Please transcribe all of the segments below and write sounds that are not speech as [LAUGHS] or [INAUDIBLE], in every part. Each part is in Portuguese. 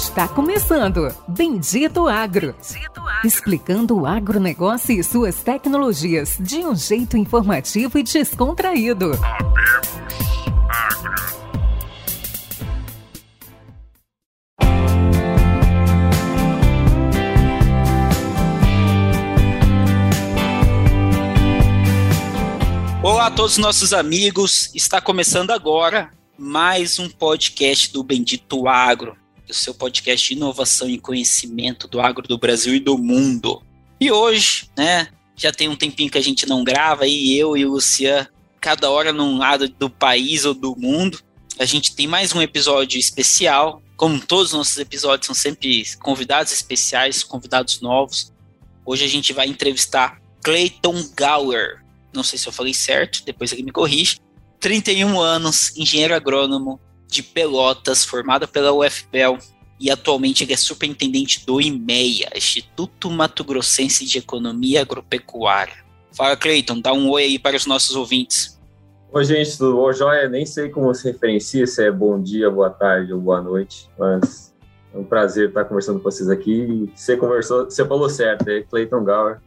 Está começando Bendito Agro. Bendito Agro. Explicando o agronegócio e suas tecnologias de um jeito informativo e descontraído. Agro. Olá a todos os nossos amigos, está começando agora mais um podcast do Bendito Agro, o seu podcast de inovação e conhecimento do agro do Brasil e do mundo. E hoje, né, já tem um tempinho que a gente não grava, e eu e o Luciano, cada hora num lado do país ou do mundo, a gente tem mais um episódio especial. Como todos os nossos episódios são sempre convidados especiais, convidados novos. Hoje a gente vai entrevistar Clayton Gower. Não sei se eu falei certo, depois ele me corrige 31 anos, engenheiro agrônomo de Pelotas, formado pela UFPEL, e atualmente ele é superintendente do IMEA, Instituto Mato Grossense de Economia Agropecuária. Fala, Cleiton, dá um oi aí para os nossos ouvintes. Oi, gente, tudo bom? Joia, nem sei como se referencia, se é bom dia, boa tarde ou boa noite, mas é um prazer estar conversando com vocês aqui. Você conversou, você falou certo, é Cleiton Gower,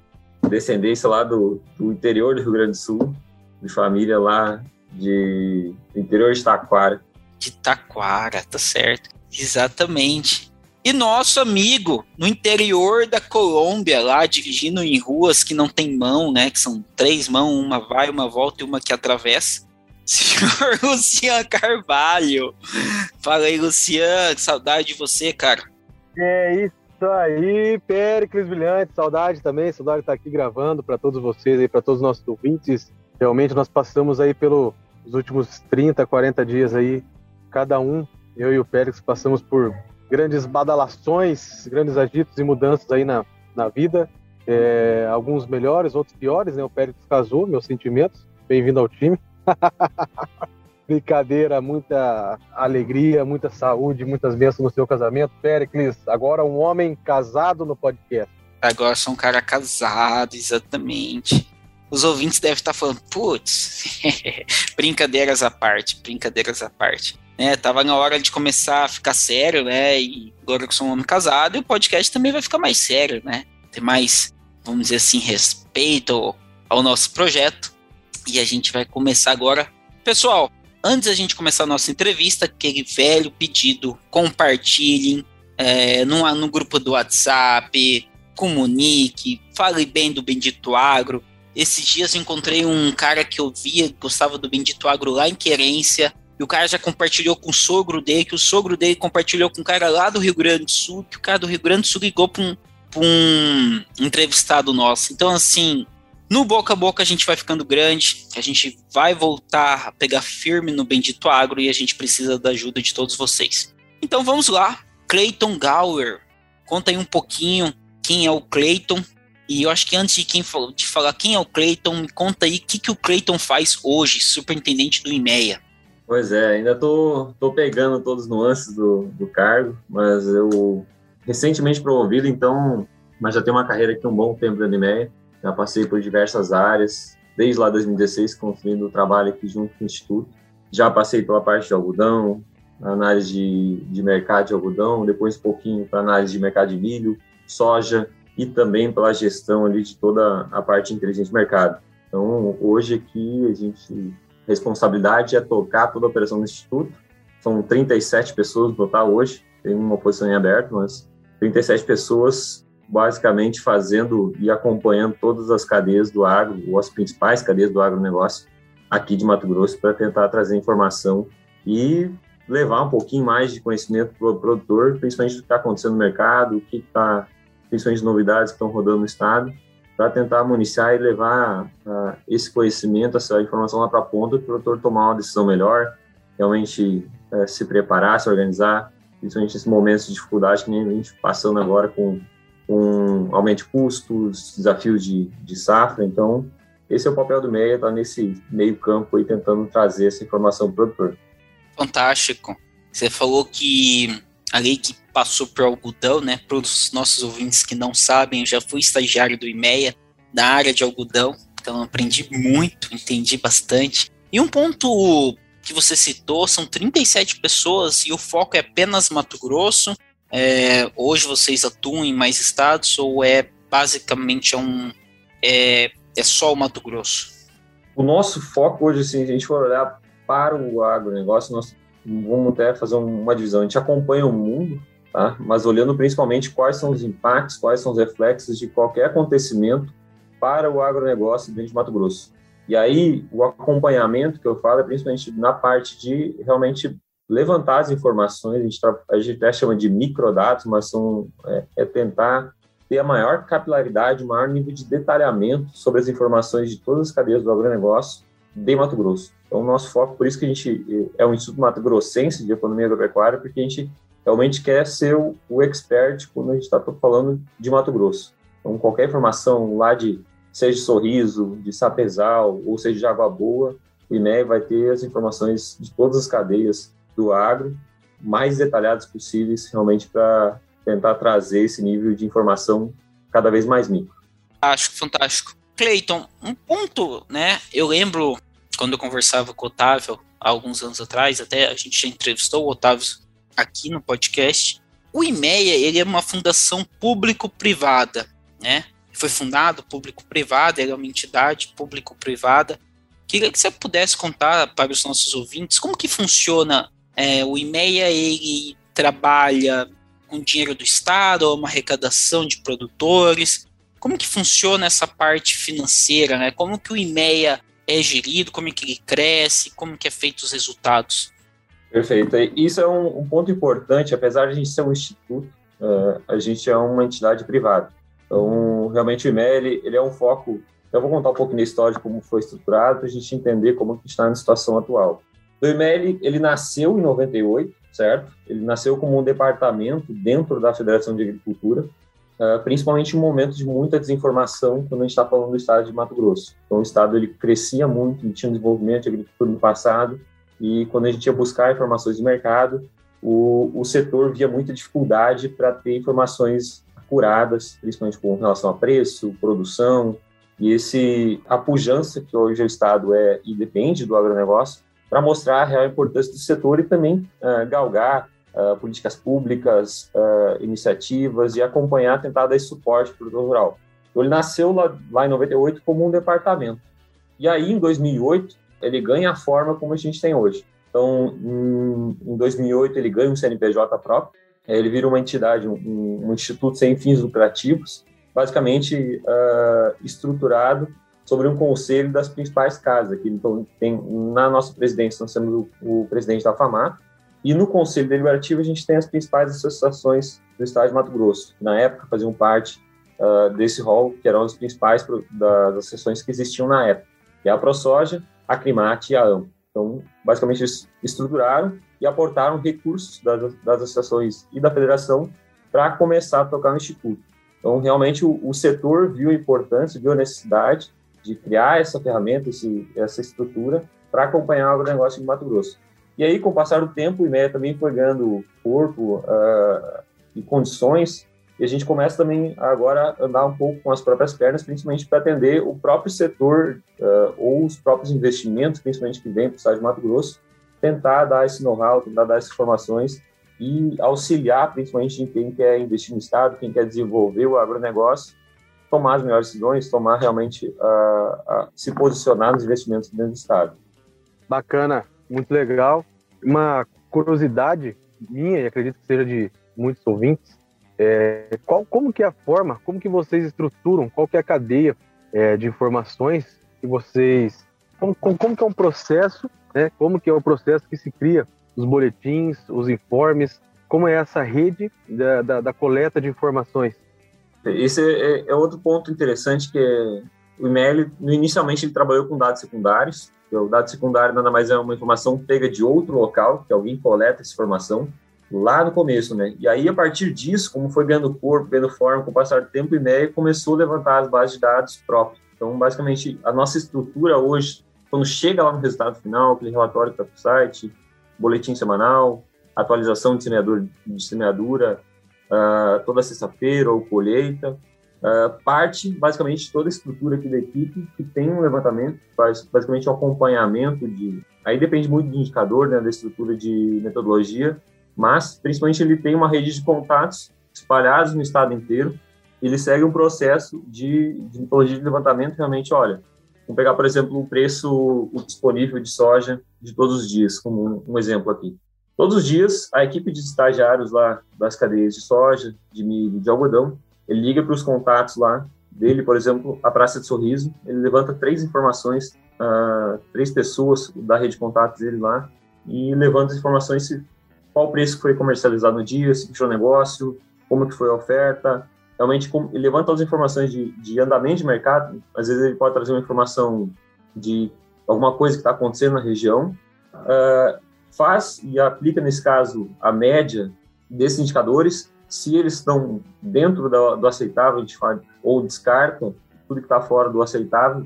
descendência lá do, do interior do Rio Grande do Sul, de família lá de interior de Taquara. De Taquara, tá certo. Exatamente. E nosso amigo no interior da Colômbia, lá dirigindo em ruas que não tem mão, né? Que são três mãos, uma vai, uma volta e uma que atravessa. [LAUGHS] Senhor Luciano Carvalho. Fala aí, Luciano, que saudade de você, cara. É isso aí, Péricles Brilhante, saudade também, saudade de estar aqui gravando para todos vocês aí, para todos os nossos ouvintes. Realmente nós passamos aí pelo os últimos 30, 40 dias aí, cada um, eu e o Pérez, passamos por grandes badalações, grandes agitos e mudanças aí na, na vida. É, alguns melhores, outros piores, né? O Pérez casou, meus sentimentos. Bem-vindo ao time. [LAUGHS] Brincadeira, muita alegria, muita saúde, muitas bênçãos no seu casamento. Péricles, agora um homem casado no podcast. Agora sou um cara casado, exatamente os ouvintes devem estar falando, putz, [LAUGHS] brincadeiras à parte, brincadeiras à parte. Né, tava na hora de começar a ficar sério, né? E agora que sou um homem casado, e o podcast também vai ficar mais sério, né? Ter mais, vamos dizer assim, respeito ao nosso projeto. E a gente vai começar agora. Pessoal, antes da gente começar a nossa entrevista, aquele velho pedido, compartilhem é, no, no grupo do WhatsApp, comunique, fale bem do Bendito Agro, esses dias encontrei um cara que eu via, gostava do Bendito Agro lá em Querência, e o cara já compartilhou com o sogro dele, que o sogro dele compartilhou com um cara lá do Rio Grande do Sul, que o cara do Rio Grande do Sul ligou para um, um entrevistado nosso. Então, assim, no boca a boca a gente vai ficando grande, a gente vai voltar a pegar firme no Bendito Agro e a gente precisa da ajuda de todos vocês. Então vamos lá, Clayton Gower, conta aí um pouquinho quem é o Clayton, e eu acho que antes de, quem, de falar quem é o Clayton, me conta aí o que, que o Clayton faz hoje, superintendente do IMEA. Pois é, ainda tô, tô pegando todas as nuances do, do cargo, mas eu recentemente promovido, então, mas já tenho uma carreira aqui um bom tempo no IMEA, já passei por diversas áreas, desde lá 2016, construindo o trabalho aqui junto com o Instituto. Já passei pela parte de algodão, análise de, de mercado de algodão, depois um pouquinho para análise de mercado de milho, soja, e também pela gestão ali de toda a parte inteligente de mercado. Então, hoje aqui a gente responsabilidade é tocar toda a operação do instituto. São 37 pessoas no total hoje, tem uma posição em aberto, mas 37 pessoas basicamente fazendo e acompanhando todas as cadeias do agro, ou as principais cadeias do agronegócio aqui de Mato Grosso para tentar trazer informação e levar um pouquinho mais de conhecimento para o produtor, principalmente do que está acontecendo no mercado, o que está principalmente novidades que estão rodando no estado, para tentar municiar e levar uh, esse conhecimento, essa informação lá para a ponta, para o produtor tomar uma decisão melhor, realmente uh, se preparar, se organizar, principalmente nesses momentos de dificuldade que a gente passando agora com, com aumento de custos, desafios de, de safra. Então, esse é o papel do MEIA, estar tá nesse meio campo aí tentando trazer essa informação para o produtor. Fantástico. Você falou que a lei que passou por algodão, né? Para os nossos ouvintes que não sabem, eu já fui estagiário do IMEA da área de algodão, então aprendi muito, entendi bastante. E um ponto que você citou são 37 pessoas e o foco é apenas Mato Grosso É, hoje vocês atuam em mais estados ou é basicamente um é, é só o Mato Grosso? O nosso foco hoje, se a gente for olhar para o agronegócio, nós vamos até fazer uma divisão. A gente acompanha o mundo, tá? mas olhando principalmente quais são os impactos, quais são os reflexos de qualquer acontecimento para o agronegócio dentro de Mato Grosso. E aí, o acompanhamento que eu falo é principalmente na parte de realmente levantar as informações, a gente, a gente até chama de microdados, mas são, é, é tentar ter a maior capilaridade, o maior nível de detalhamento sobre as informações de todas as cadeias do agronegócio de Mato Grosso. Então, o nosso foco, por isso que a gente é o Instituto Mato Grossense de Economia Agropecuária, porque a gente realmente quer ser o, o expert quando a gente está falando de Mato Grosso. Então, qualquer informação lá de, seja Sorriso, de Sapezal, ou seja de Água Boa, o INE vai ter as informações de todas as cadeias do agro, mais detalhadas possíveis, realmente para tentar trazer esse nível de informação cada vez mais micro. Fantástico, fantástico. Cleiton, um ponto, né? Eu lembro quando eu conversava com o Otávio há alguns anos atrás, até a gente já entrevistou o Otávio aqui no podcast. O IMEA, ele é uma fundação público-privada, né? Foi fundado público-privada, ele é uma entidade público-privada. Queria que você pudesse contar para os nossos ouvintes como que funciona é, o IMEA, ele trabalha com dinheiro do Estado, ou uma arrecadação de produtores? Como que funciona essa parte financeira, né? Como que o IMEA é gerido, como é que ele cresce, como que é feito os resultados? Perfeito. Isso é um, um ponto importante, apesar de a gente ser um instituto, uh, a gente é uma entidade privada. Então, realmente o IMEA, ele, ele é um foco eu vou contar um pouco da história de como foi estruturado para a gente entender como que está na situação atual. O IMEA, ele, ele nasceu em 98, certo? Ele nasceu como um departamento dentro da Federação de Agricultura, uh, principalmente em um momento de muita desinformação quando a gente está falando do estado de Mato Grosso. Então, o estado ele crescia muito, tinha um desenvolvimento de agricultura no passado, e quando a gente ia buscar informações de mercado, o, o setor via muita dificuldade para ter informações acuradas, principalmente com relação a preço, produção, e esse a pujança que hoje o Estado é e depende do agronegócio, para mostrar a real importância do setor e também uh, galgar uh, políticas públicas, uh, iniciativas e acompanhar, tentar dar esse suporte para o produtor rural. Então, ele nasceu lá, lá em 98 como um departamento. E aí, em 2008, ele ganha a forma como a gente tem hoje. Então, em, em 2008, ele ganha um CNPJ próprio, ele vira uma entidade, um, um instituto sem fins lucrativos, basicamente uh, estruturado sobre um conselho das principais casas. Aqui, então, tem, na nossa presidência, nós temos o, o presidente da FAMAR, e no conselho deliberativo a gente tem as principais associações do estado de Mato Grosso, que na época faziam parte uh, desse rol, que eram as principais pro, das associações que existiam na época, que é a ProSoja, a Climate e a AMPO. Então, basicamente, eles estruturaram e aportaram recursos das, das associações e da federação para começar a tocar no Instituto. Então, realmente, o, o setor viu a importância, viu a necessidade de criar essa ferramenta, esse, essa estrutura para acompanhar o agronegócio de Mato Grosso. E aí, com o passar do tempo, o IMEA também foi ganhando corpo uh, e condições, e a gente começa também agora a andar um pouco com as próprias pernas, principalmente para atender o próprio setor uh, ou os próprios investimentos, principalmente que vem para o estado de Mato Grosso, tentar dar esse know-how, tentar dar essas informações e auxiliar, principalmente, em quem quer investir no estado, quem quer desenvolver o agronegócio, tomar as melhores decisões, tomar realmente, uh, uh, se posicionar nos investimentos dentro do Estado. Bacana, muito legal. Uma curiosidade minha, e acredito que seja de muitos ouvintes, é, qual, como que é a forma, como que vocês estruturam, qual que é a cadeia é, de informações que vocês, como, como, que é um processo, né, como que é o processo que se cria os boletins, os informes, como é essa rede da, da, da coleta de informações? Esse é, é, é, outro ponto interessante que é o IML, inicialmente ele trabalhou com dados secundários, o dado secundário nada mais é uma informação pega de outro local, que alguém coleta essa informação lá no começo, né? E aí, a partir disso, como foi ganhando corpo, ganhando forma, com o passar do tempo, o IMEA começou a levantar as bases de dados próprias. Então, basicamente, a nossa estrutura hoje, quando chega lá no resultado final, aquele relatório que está para o site, boletim semanal, atualização de semeadura, de semeadura uh, toda sexta-feira ou colheita. Uh, parte, basicamente, toda a estrutura aqui da equipe que tem um levantamento, faz basicamente o um acompanhamento de... Aí depende muito do indicador, né, da estrutura de metodologia, mas principalmente ele tem uma rede de contatos espalhados no estado inteiro. Ele segue um processo de, de metodologia de levantamento realmente, olha, vamos pegar, por exemplo, o preço disponível de soja de todos os dias, como um, exemplo aqui. Todos os dias, a equipe de estagiários lá das cadeias de soja, de milho, de algodão, ele liga para os contatos lá dele, por exemplo, a Praça de Sorriso, ele levanta três informações, uh, três pessoas da rede de contatos dele lá, e levanta as informações se qual preço que foi comercializado no dia, se fechou o negócio, como que foi a oferta, realmente ele levanta as informações de, de andamento de mercado, às vezes ele pode trazer uma informação de alguma coisa que está acontecendo na região, uh, faz e aplica, nesse caso, a média desses indicadores, se eles estão dentro do, do aceitável, a gente fala, ou descarta tudo que está fora do aceitável,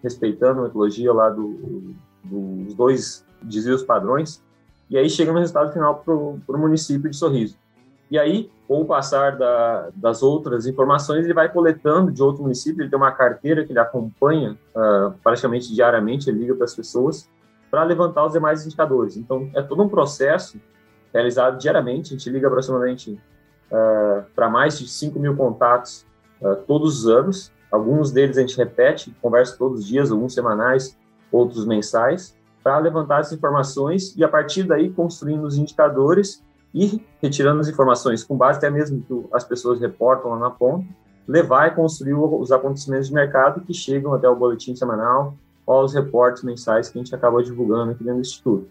respeitando a metodologia lá do, do, dos dois desvios padrões, e aí chega no resultado final para o município de Sorriso. E aí, com o passar da, das outras informações, ele vai coletando de outro município, ele tem uma carteira que ele acompanha uh, praticamente diariamente, ele liga para as pessoas, para levantar os demais indicadores. Então, é todo um processo realizado diariamente, a gente liga aproximadamente uh, para mais de 5 mil contatos uh, todos os anos, alguns deles a gente repete, conversa todos os dias, alguns semanais, outros mensais, para levantar as informações e, a partir daí, construindo os indicadores e retirando as informações com base até mesmo que as pessoas reportam lá na ponta, levar e construir os acontecimentos de mercado que chegam até o boletim semanal ou aos reportes mensais que a gente acaba divulgando aqui dentro do Instituto.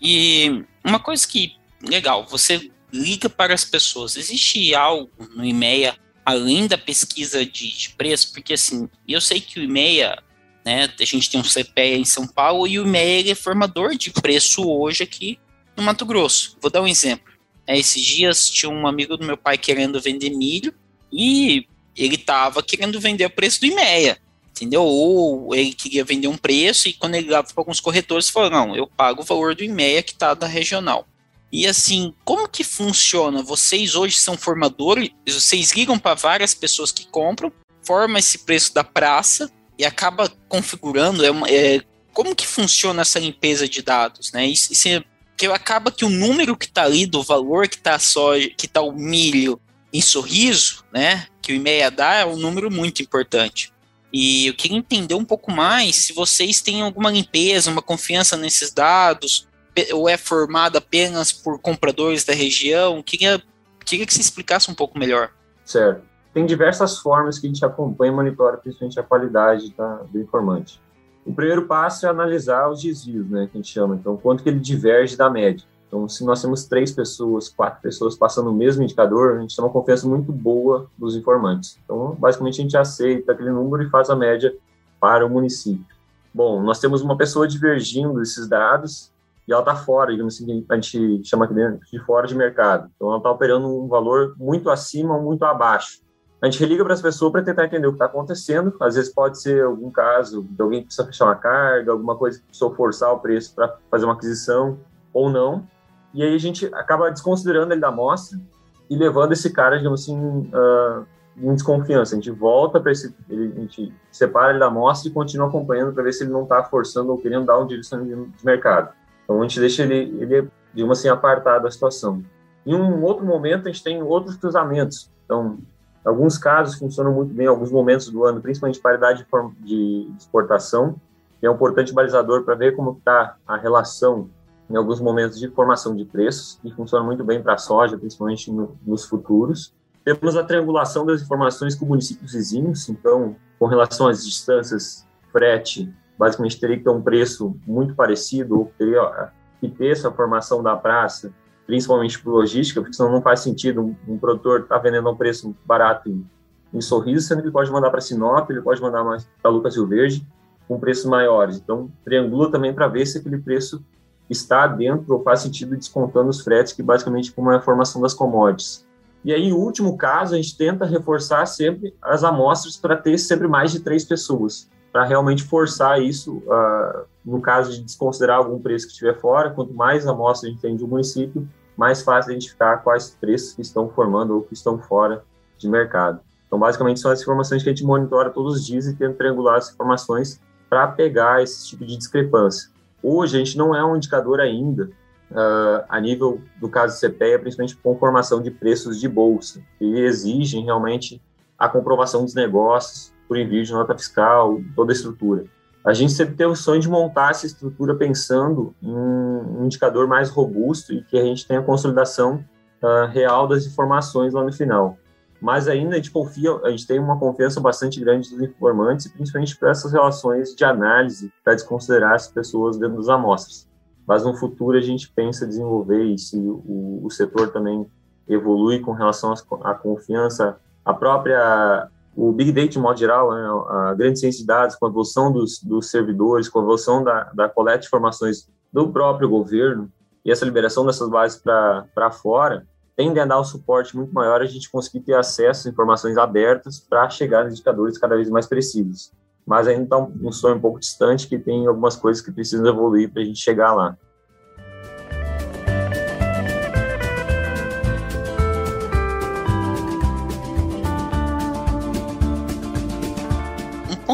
E uma coisa que, legal, você liga para as pessoas. Existe algo no IMEA, além da pesquisa de, de preço? Porque, assim, eu sei que o IMEA né? A gente tem um CPEA em São Paulo e o MEI é formador de preço hoje aqui no Mato Grosso. Vou dar um exemplo. É, esses dias tinha um amigo do meu pai querendo vender milho e ele estava querendo vender o preço do IMEA, entendeu? Ou ele queria vender um preço e quando ele ligava para alguns corretores, falou: não, eu pago o valor do IMEA que está da regional. E assim, como que funciona? Vocês hoje são formadores, vocês ligam para várias pessoas que compram, forma esse preço da praça e acaba configurando é, é, como que funciona essa limpeza de dados, né? Isso, isso é, que acaba que o número que está ali do valor que está só que está o milho em sorriso, né? Que o IMEA dá é um número muito importante. E eu queria entender um pouco mais se vocês têm alguma limpeza, uma confiança nesses dados, ou é formado apenas por compradores da região. Queria, queria que você explicasse um pouco melhor. Certo tem diversas formas que a gente acompanha e monitora principalmente a qualidade da, do informante. O primeiro passo é analisar os desvios, né, que a gente chama. Então, quanto que ele diverge da média. Então, se nós temos três pessoas, quatro pessoas passando o mesmo indicador, a gente tem uma confiança muito boa dos informantes. Então, basicamente, a gente aceita aquele número e faz a média para o município. Bom, nós temos uma pessoa divergindo desses dados e ela está fora, digamos assim, a gente chama aqui dentro de fora de mercado. Então, ela está operando um valor muito acima ou muito abaixo a gente liga para as pessoas para tentar entender o que está acontecendo. Às vezes pode ser algum caso de alguém que precisa fechar uma carga, alguma coisa que precisou forçar o preço para fazer uma aquisição ou não. E aí a gente acaba desconsiderando ele da amostra e levando esse cara, digamos assim, uh, em desconfiança. A gente volta para esse, ele, a gente separa ele da amostra e continua acompanhando para ver se ele não está forçando ou querendo dar um direcionamento de mercado. Então a gente deixa ele, ele digamos assim, apartado da situação. Em um outro momento, a gente tem outros cruzamentos. Então, Alguns casos funcionam muito bem em alguns momentos do ano, principalmente paridade de exportação, que é um importante balizador para ver como está a relação em alguns momentos de formação de preços, e funciona muito bem para a soja, principalmente no, nos futuros. Temos a triangulação das informações com municípios vizinhos, então, com relação às distâncias, frete, basicamente teria que ter um preço muito parecido, ou teria que ter essa formação da praça principalmente por logística, porque senão não faz sentido um, um produtor estar tá vendendo a um preço barato em, em Sorriso, sendo que ele pode mandar para Sinop, ele pode mandar para Lucas Rio Verde, com preços maiores. Então, triangula também para ver se aquele preço está dentro ou faz sentido descontando os fretes, que basicamente como é a formação das commodities. E aí, em último caso, a gente tenta reforçar sempre as amostras para ter sempre mais de três pessoas, para realmente forçar isso, uh, no caso de desconsiderar algum preço que estiver fora, quanto mais amostra a gente tem de um município, mais fácil identificar quais preços que estão formando ou que estão fora de mercado. Então, basicamente, são as informações que a gente monitora todos os dias e tenta triangular as informações para pegar esse tipo de discrepância. Hoje, a gente não é um indicador ainda uh, a nível do caso CPEA, principalmente conformação de preços de bolsa, que exigem realmente a comprovação dos negócios por envio de nota fiscal, toda a estrutura. A gente sempre teve o sonho de montar essa estrutura pensando em um indicador mais robusto e que a gente tenha a consolidação uh, real das informações lá no final. Mas ainda a gente confia, a gente tem uma confiança bastante grande dos informantes, principalmente para essas relações de análise, para desconsiderar as pessoas dentro das amostras. Mas no futuro a gente pensa desenvolver e se o, o setor também evolui com relação à confiança, a própria o Big Data, de modo geral, né, a grande ciência de dados, com a evolução dos, dos servidores, com a evolução da, da coleta de informações do próprio governo e essa liberação dessas bases para fora, tendem a dar um suporte muito maior a gente conseguir ter acesso a informações abertas para chegar a indicadores cada vez mais precisos. Mas ainda está um, um sonho um pouco distante, que tem algumas coisas que precisam evoluir para a gente chegar lá.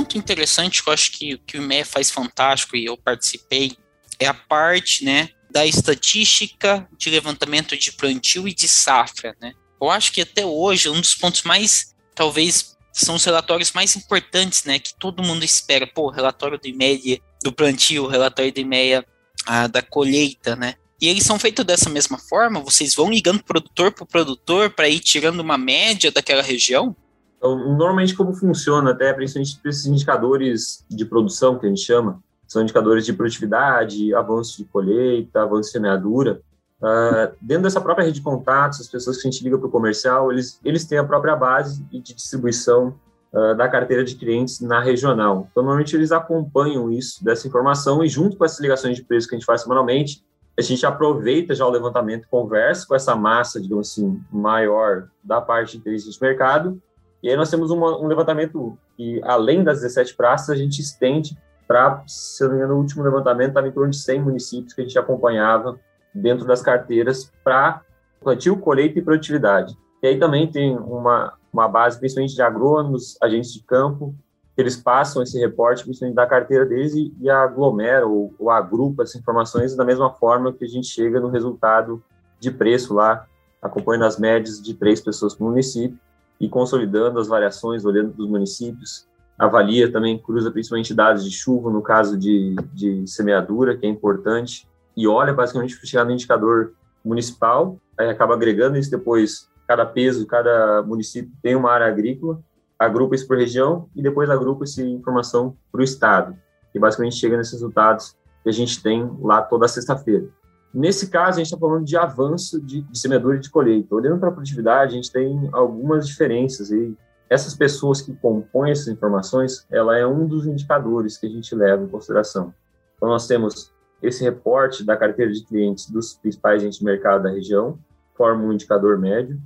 Ponto interessante que eu acho que, que o IME faz fantástico e eu participei é a parte, né, da estatística de levantamento de plantio e de safra, né? Eu acho que até hoje um dos pontos mais, talvez, são os relatórios mais importantes, né, que todo mundo espera. Pô, relatório do IMEA do plantio, relatório do IMEA ah, da colheita, né? E eles são feitos dessa mesma forma? Vocês vão ligando produtor por produtor para ir tirando uma média daquela região? Então, normalmente, como funciona, até principalmente esses indicadores de produção que a gente chama, são indicadores de produtividade, avanço de colheita, avanço de semeadura. Uh, dentro dessa própria rede de contatos, as pessoas que a gente liga para o comercial, eles, eles têm a própria base de distribuição uh, da carteira de clientes na regional. Então, normalmente, eles acompanham isso, dessa informação, e junto com essas ligações de preço que a gente faz semanalmente, a gente aproveita já o levantamento, conversa com essa massa, digamos assim, maior da parte de inteligência de mercado, e aí nós temos uma, um levantamento que, além das 17 praças, a gente estende para, se não me engano, o último levantamento estava em torno de 100 municípios que a gente acompanhava dentro das carteiras para plantio, colheita e produtividade. E aí também tem uma, uma base, principalmente de agrônomos, agentes de campo, que eles passam esse reporte, principalmente da carteira deles, e, e aglomeram ou, ou agrupa essas informações da mesma forma que a gente chega no resultado de preço lá, acompanhando as médias de três pessoas por município e consolidando as variações, olhando para os municípios, avalia também, cruza principalmente dados de chuva, no caso de, de semeadura, que é importante, e olha basicamente para chegar no indicador municipal, aí acaba agregando isso depois, cada peso, cada município tem uma área agrícola, agrupa isso por região e depois agrupa essa informação para o estado, e basicamente chega nesses resultados que a gente tem lá toda sexta-feira. Nesse caso, a gente está falando de avanço de, de semeadura e de colheita. Olhando para a produtividade, a gente tem algumas diferenças e essas pessoas que compõem essas informações, ela é um dos indicadores que a gente leva em consideração. Então, nós temos esse reporte da carteira de clientes dos principais agentes de mercado da região, forma um indicador médio.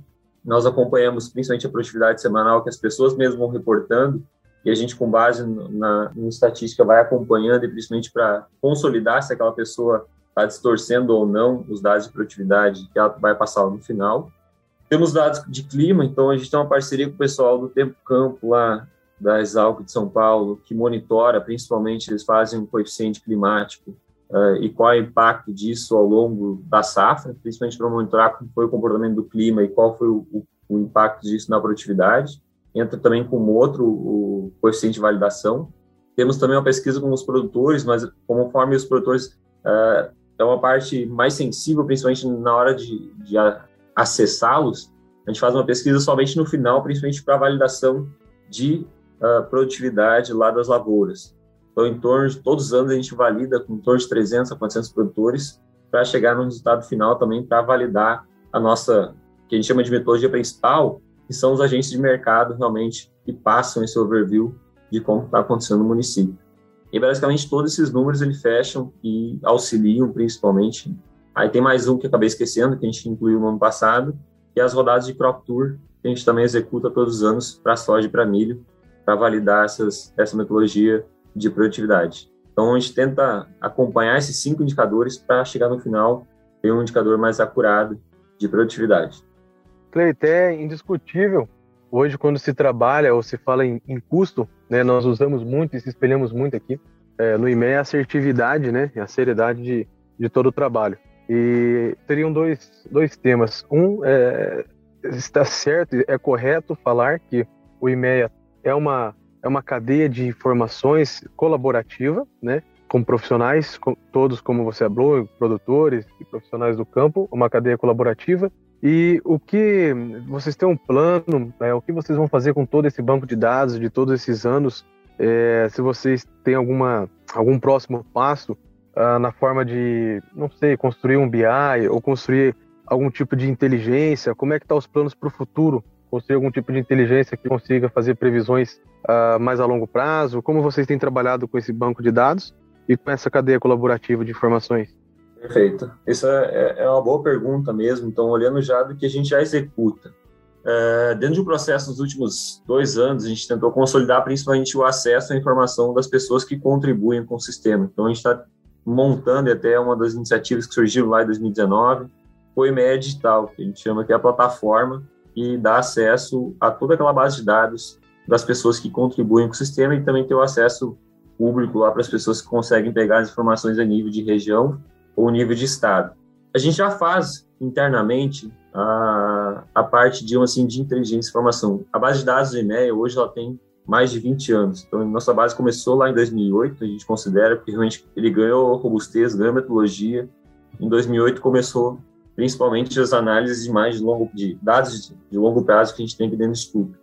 Nós acompanhamos principalmente a produtividade semanal que as pessoas mesmo vão reportando e a gente, com base na, na estatística, vai acompanhando e principalmente para consolidar se aquela pessoa está distorcendo ou não os dados de produtividade que ela vai passar no final. Temos dados de clima, então a gente tem uma parceria com o pessoal do Tempo Campo lá da Exalc de São Paulo, que monitora, principalmente eles fazem um coeficiente climático uh, e qual é o impacto disso ao longo da safra, principalmente para monitorar como foi o comportamento do clima e qual foi o, o, o impacto disso na produtividade. Entra também como outro o coeficiente de validação. Temos também uma pesquisa com os produtores, mas conforme os produtores uh, é uma parte mais sensível, principalmente na hora de, de acessá-los. A gente faz uma pesquisa somente no final, principalmente para validação de uh, produtividade lá das lavouras. Então, em torno de todos os anos, a gente valida com em torno de 300 a 400 produtores para chegar no resultado final também para validar a nossa, que a gente chama de metodologia principal, que são os agentes de mercado realmente que passam esse overview de como está acontecendo no município. E basicamente todos esses números ele fecham e auxiliam principalmente. Aí tem mais um que acabei esquecendo, que a gente incluiu no ano passado, que é as rodadas de crop tour, que a gente também executa todos os anos para soja e para milho, para validar essas, essa metodologia de produtividade. Então a gente tenta acompanhar esses cinco indicadores para chegar no final ter um indicador mais acurado de produtividade. Cleite, é indiscutível hoje quando se trabalha ou se fala em, em custo, né, nós usamos muito e se espelhamos muito aqui é, no IME a assertividade né, a seriedade de, de todo o trabalho. E teriam dois, dois temas. Um, é, está certo, é correto falar que o IMEA é uma, é uma cadeia de informações colaborativa, né? com profissionais, com, todos como você falou, produtores e profissionais do campo, uma cadeia colaborativa. E o que vocês têm um plano, é, o que vocês vão fazer com todo esse banco de dados de todos esses anos? É, se vocês têm alguma, algum próximo passo ah, na forma de, não sei, construir um BI ou construir algum tipo de inteligência, como é que estão tá os planos para o futuro? Construir algum tipo de inteligência que consiga fazer previsões uh, mais a longo prazo? Como vocês têm trabalhado com esse banco de dados? e com essa cadeia colaborativa de informações? Perfeito. Isso é, é, é uma boa pergunta mesmo. Então, olhando já do que a gente já executa. É, dentro do processo nos últimos dois anos, a gente tentou consolidar principalmente o acesso à informação das pessoas que contribuem com o sistema. Então, a gente está montando até uma das iniciativas que surgiram lá em 2019, foi MED Digital, que a gente chama que é a plataforma que dá acesso a toda aquela base de dados das pessoas que contribuem com o sistema e também ter o acesso público lá para as pessoas que conseguem pegar as informações a nível de região ou nível de estado. A gente já faz internamente a, a parte de, assim, de inteligência e informação. A base de dados do INEA hoje ela tem mais de 20 anos. Então, nossa base começou lá em 2008, a gente considera, porque realmente ele ganhou robustez, ganhou metodologia. Em 2008 começou principalmente as análises de mais longo de dados de longo prazo que a gente tem aqui dentro do estudo.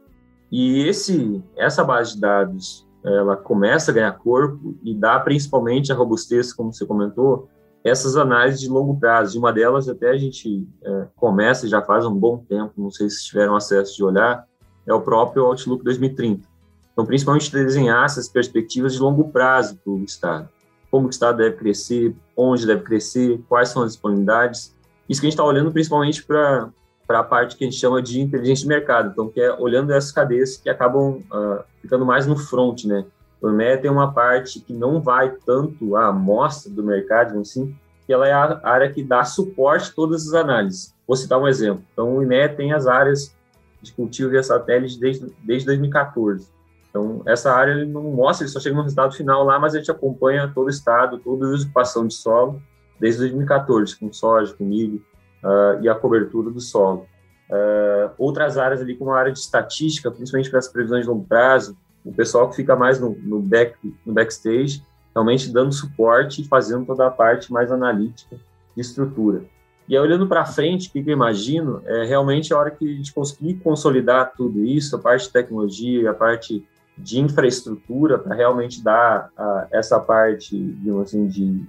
E esse essa base de dados ela começa a ganhar corpo e dá principalmente a robustez, como você comentou, essas análises de longo prazo. E uma delas até a gente é, começa já faz um bom tempo, não sei se tiveram acesso de olhar, é o próprio Outlook 2030. Então, principalmente desenhar essas perspectivas de longo prazo para o Estado. Como o Estado deve crescer, onde deve crescer, quais são as disponibilidades. Isso que a gente está olhando principalmente para para a parte que a gente chama de inteligência de mercado, então que é olhando essas cadeias que acabam uh, ficando mais no front, né? O EMEA tem uma parte que não vai tanto à amostra do mercado, assim, que ela é a área que dá suporte a todas as análises. Vou citar um exemplo. Então, o IMEA tem as áreas de cultivo via satélite desde, desde 2014. Então, essa área ele não mostra, ele só chega no resultado final lá, mas a gente acompanha todo o estado, toda a ocupação de solo desde 2014, com soja, com milho, uh, e a cobertura do solo. Uh, outras áreas ali, como a área de estatística, principalmente para as previsões de longo prazo, o pessoal que fica mais no, no, back, no backstage, realmente dando suporte e fazendo toda a parte mais analítica de estrutura. E aí, olhando para frente, o que eu imagino é realmente a hora que a gente conseguir consolidar tudo isso, a parte de tecnologia, a parte de infraestrutura, para realmente dar a, essa parte, digamos assim, de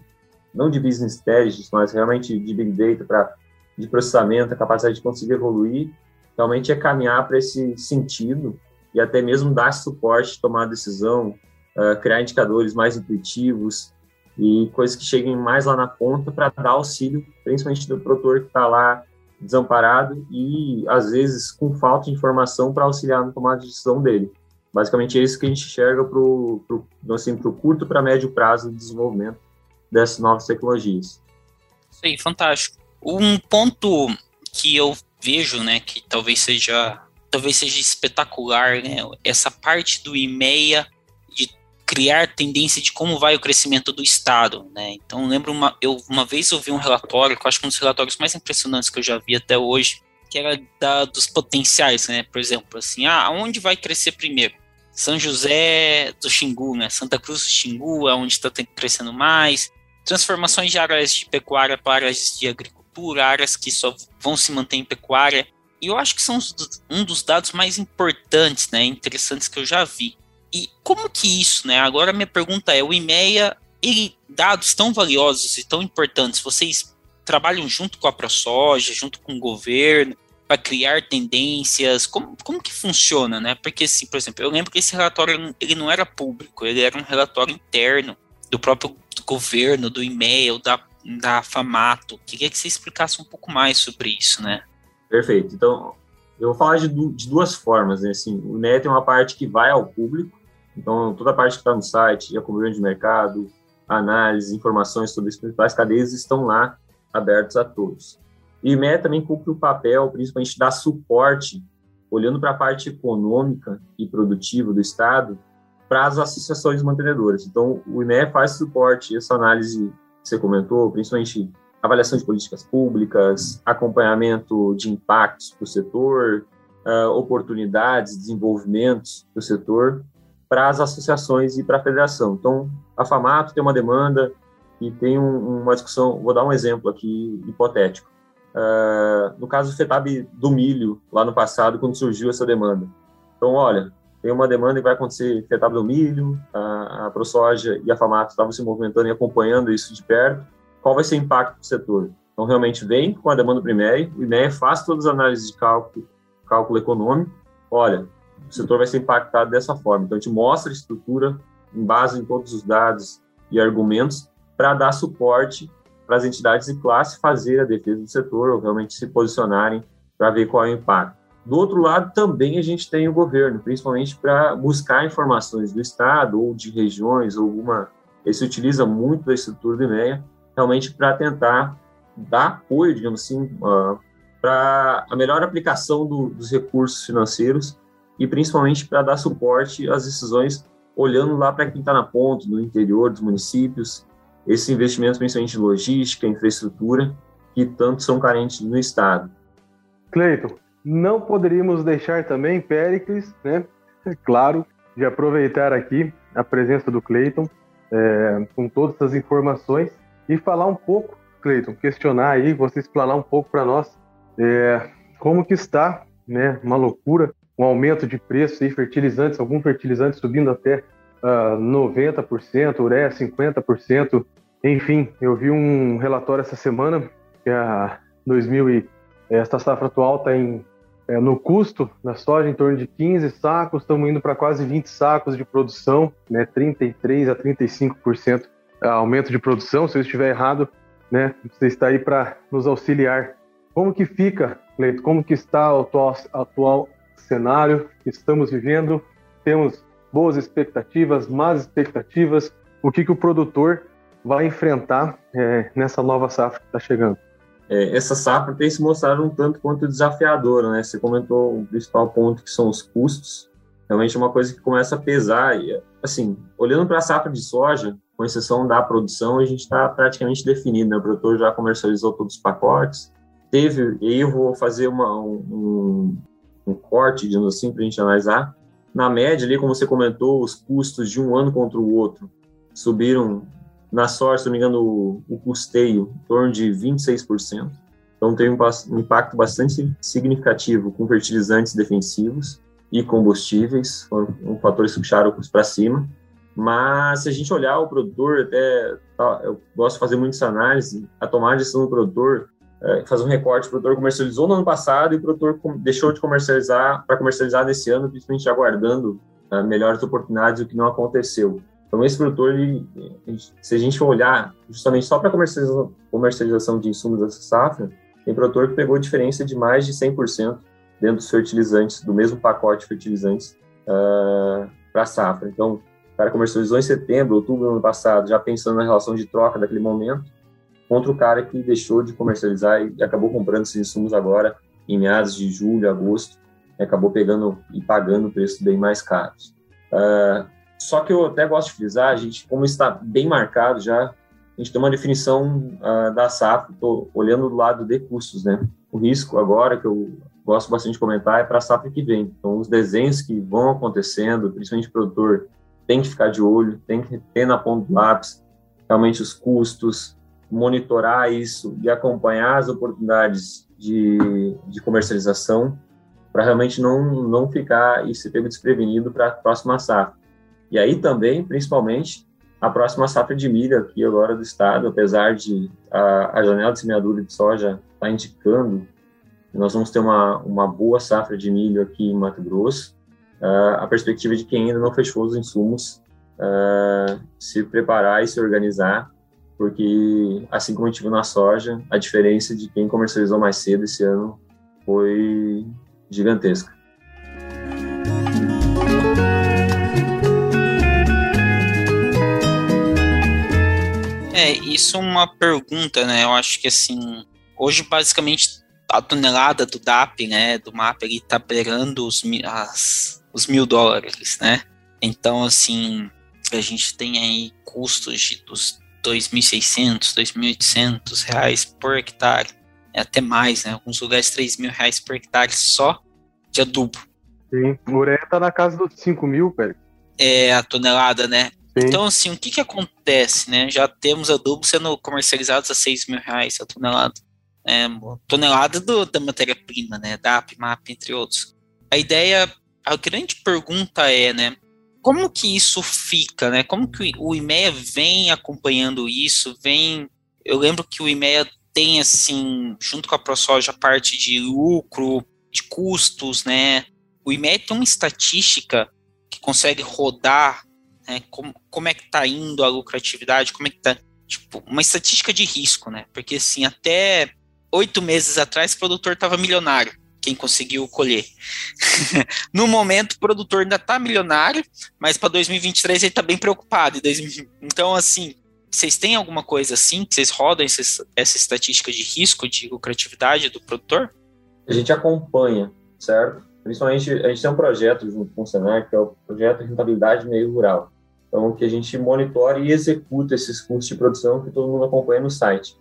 não de business intelligence, mas realmente de big data para de processamento, a capacidade de conseguir evoluir, realmente é caminhar para esse sentido e até mesmo dar suporte, tomar decisão, uh, criar indicadores mais intuitivos e coisas que cheguem mais lá na ponta para dar auxílio, principalmente do produtor que está lá desamparado e às vezes com falta de informação para auxiliar na tomada de decisão dele. Basicamente é isso que a gente enxerga para o assim, curto para médio prazo de desenvolvimento dessas novas tecnologias. Aí, fantástico. Um ponto que eu vejo, né, que talvez seja talvez seja espetacular, né, essa parte do IMEA de criar tendência de como vai o crescimento do Estado, né, então lembro uma, eu uma vez eu vi um relatório, que eu acho que um dos relatórios mais impressionantes que eu já vi até hoje, que era da, dos potenciais, né, por exemplo, assim, ah, vai crescer primeiro? São José do Xingu, né, Santa Cruz do Xingu é onde está crescendo mais, transformações de áreas de pecuária para áreas de agricultura, áreas que só vão se manter em pecuária. E eu acho que são um dos dados mais importantes, né, interessantes que eu já vi. E como que isso, né? Agora minha pergunta é, o IMEA, ele dados tão valiosos e tão importantes, vocês trabalham junto com a ProSoja, junto com o governo, para criar tendências? Como, como que funciona, né? Porque, assim, por exemplo, eu lembro que esse relatório ele não era público, ele era um relatório interno do próprio governo, do e-mail, da da Famato. Queria que você explicasse um pouco mais sobre isso, né? Perfeito. Então, eu vou falar de, de duas formas, né? Assim, o NET é uma parte que vai ao público, então toda a parte que está no site, a cobertura de mercado, análise, informações sobre as principais cadeias estão lá abertos a todos. E o IME também cumpre o papel, principalmente, dar suporte, olhando para a parte econômica e produtiva do Estado, para as associações mantenedoras. Então, o IME faz suporte, essa análise você comentou, principalmente avaliação de políticas públicas, acompanhamento de impactos para o setor, uh, oportunidades, desenvolvimentos para o setor, para as associações e para a federação. Então, a FAMATO tem uma demanda e tem um, uma discussão, vou dar um exemplo aqui hipotético. Uh, no caso do FETAB do milho, lá no passado, quando surgiu essa demanda. Então, olha, tem uma demanda que vai acontecer FETAB do milho, a, a ProSoja e a FAMATO estavam se movimentando e acompanhando isso de perto. Qual vai ser o impacto do setor? Então, realmente vem com a demanda do IMEA, o IMEA faz todas as análises de cálculo, cálculo econômico. Olha, o setor vai ser impactado dessa forma. Então, a gente mostra a estrutura em base em todos os dados e argumentos para dar suporte para as entidades de classe fazer a defesa do setor ou realmente se posicionarem para ver qual é o impacto. Do outro lado, também a gente tem o governo, principalmente para buscar informações do Estado ou de regiões, alguma. Ele se utiliza muito da estrutura do INEA, realmente para tentar dar apoio, digamos assim, uh, para a melhor aplicação do, dos recursos financeiros e principalmente para dar suporte às decisões olhando lá para quem está na ponta, no interior dos municípios, esses investimentos principalmente em logística, infraestrutura, que tanto são carentes no Estado. Cleiton, não poderíamos deixar também, Péricles, né, é [LAUGHS] claro, de aproveitar aqui a presença do Cleiton é, com todas essas informações e falar um pouco, Cleiton, questionar aí, você explanar um pouco para nós é, como que está, né, uma loucura, um aumento de preço e fertilizantes, alguns fertilizantes subindo até uh, 90%, ureia 50%, enfim, eu vi um relatório essa semana que a 2000 e esta safra atual está em é, no custo da soja em torno de 15 sacos, estamos indo para quase 20 sacos de produção, né, 33 a 35% aumento de produção. Se eu estiver errado, né, você está aí para nos auxiliar. Como que fica, Leito? Como que está o atual, atual cenário que estamos vivendo? Temos boas expectativas, más expectativas? O que, que o produtor vai enfrentar é, nessa nova safra que está chegando? é, essa safra tem se mostrado um tanto quanto desafiadora, né? Você comentou o principal ponto que são os custos. Realmente é uma coisa que começa a pesar. E, assim, olhando para a safra de soja, com exceção da produção, a gente está praticamente definido. Né? O produtor já comercializou todos os pacotes. Teve, e eu vou fazer uma, um, um corte, digamos assim, para a gente analisar. Na média, ali, como você comentou, os custos de um ano contra o outro subiram na sorte, se não me engano, o, o custeio em torno de 26%. Então, tem um, um impacto bastante significativo com fertilizantes defensivos e combustíveis, foram fatores que puxaram para cima. Mas, se a gente olhar o produtor, até tá, eu gosto de fazer muito essa análise, a tomada de decisão do produtor, é, um recorte, o produtor comercializou no ano passado e o produtor deixou de comercializar para comercializar nesse ano, principalmente aguardando uh, melhores oportunidades, o que não aconteceu. Então, esse produtor, ele, se a gente for olhar justamente só para comercialização, comercialização de insumos dessa safra, tem produtor que pegou diferença de mais de 100% dentro dos fertilizantes, do mesmo pacote de fertilizantes uh, para a safra. Então, cara comercializou em setembro, outubro do ano passado, já pensando na relação de troca daquele momento, contra o cara que deixou de comercializar e acabou comprando esses insumos agora em meados de julho, agosto, e acabou pegando e pagando preços bem mais caros. Uh, só que eu até gosto de frisar, a gente, como está bem marcado já, a gente tem uma definição uh, da safra, estou olhando do lado de custos, né? O risco agora, que eu gosto bastante de comentar, é para a safra que vem. Então, os desenhos que vão acontecendo, principalmente o produtor, tem que ficar de olho, tem que ter na ponta do lápis realmente os custos, monitorar isso e acompanhar as oportunidades de, de comercialização para realmente não, não ficar e ser pego desprevenido para a próxima safra. E aí também, principalmente, a próxima safra de milho aqui agora do estado, apesar de a, a janela de semeadura de soja estar tá indicando nós vamos ter uma, uma boa safra de milho aqui em Mato Grosso, a perspectiva de quem ainda não fechou os insumos uh, se preparar e se organizar, porque assim como a gente viu na soja, a diferença de quem comercializou mais cedo esse ano foi gigantesca. É, isso é uma pergunta, né? Eu acho que assim, hoje basicamente a tonelada do DAP, né, do MAP, ele tá pegando os, as, os mil dólares, né? Então, assim, a gente tem aí custos de, dos 2.600, 2.800 reais por hectare, é até mais, né? Alguns lugares 3 mil reais por hectare só de adubo. Sim, ureia tá na casa dos 5 mil, velho. É, a tonelada, né? Sim. Então, assim, o que que acontece, né? Já temos adubos sendo comercializados a 6 mil reais a tonelada. É, tonelada do, da matéria-prima, né? Da MAP, entre outros. A ideia, a grande pergunta é, né? Como que isso fica, né? Como que o IMEA vem acompanhando isso, vem... Eu lembro que o IMEA tem, assim, junto com a ProSoja, parte de lucro, de custos, né? O IMEA tem uma estatística que consegue rodar né, como, como é que está indo a lucratividade, como é que está, tipo, uma estatística de risco, né? Porque, assim, até oito meses atrás, o produtor estava milionário, quem conseguiu colher. [LAUGHS] no momento, o produtor ainda está milionário, mas para 2023 ele está bem preocupado. Então, assim, vocês têm alguma coisa assim vocês rodam essa, essa estatística de risco, de lucratividade do produtor? A gente acompanha, certo? Principalmente, a gente tem um projeto junto com o Senar, que é o projeto de rentabilidade meio rural. Então, que a gente monitora e executa esses custos de produção que todo mundo acompanha no site.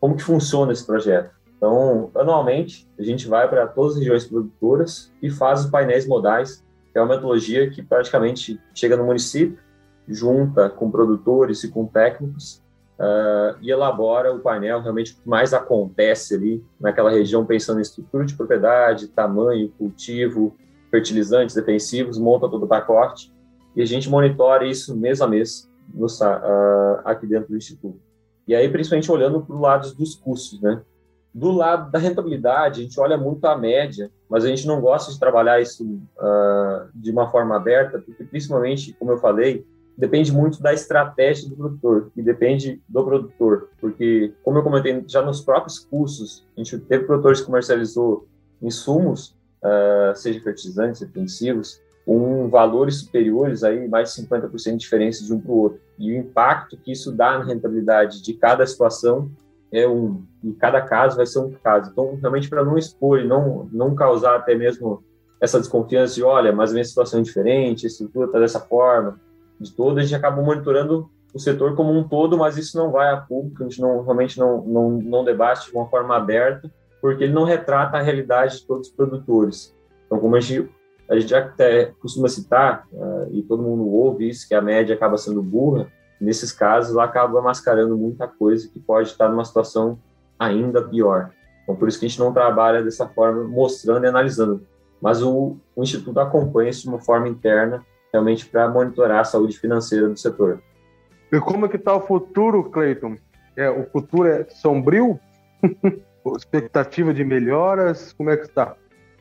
Como que funciona esse projeto? Então, anualmente, a gente vai para todas as regiões produtoras e faz os painéis modais, que é uma metodologia que praticamente chega no município, junta com produtores e com técnicos uh, e elabora o painel realmente o que mais acontece ali naquela região, pensando em estrutura de propriedade, tamanho, cultivo, fertilizantes, defensivos, monta todo o pacote e a gente monitora isso mês a mês no, uh, aqui dentro do Instituto. E aí, principalmente olhando para o lado dos custos, né? Do lado da rentabilidade, a gente olha muito a média, mas a gente não gosta de trabalhar isso uh, de uma forma aberta, porque principalmente, como eu falei, depende muito da estratégia do produtor e depende do produtor, porque como eu comentei já nos próprios custos, a gente teve produtores que comercializou insumos, uh, seja fertilizantes, defensivos, com valores superiores aí mais de 50% de diferença de um para o outro. E o impacto que isso dá na rentabilidade de cada situação é um e cada caso vai ser um caso. Então realmente para não expor e não não causar até mesmo essa desconfiança de olha, mas a minha situação é diferente, a estrutura está dessa forma, de todo, a gente acaba monitorando o setor como um todo, mas isso não vai a público, a gente não, realmente não, não, não debate de uma forma aberta, porque ele não retrata a realidade de todos os produtores. Então, como a gente, a gente até costuma citar, uh, e todo mundo ouve isso, que a média acaba sendo burra, nesses casos ela acaba mascarando muita coisa que pode estar numa situação ainda pior. Então, por isso que a gente não trabalha dessa forma, mostrando e analisando. Mas o, o Instituto acompanha isso de uma forma interna realmente para monitorar a saúde financeira do setor. E como é que está o futuro, Cleiton? É, o futuro é sombrio? [LAUGHS] Expectativa de melhoras? Como é que está?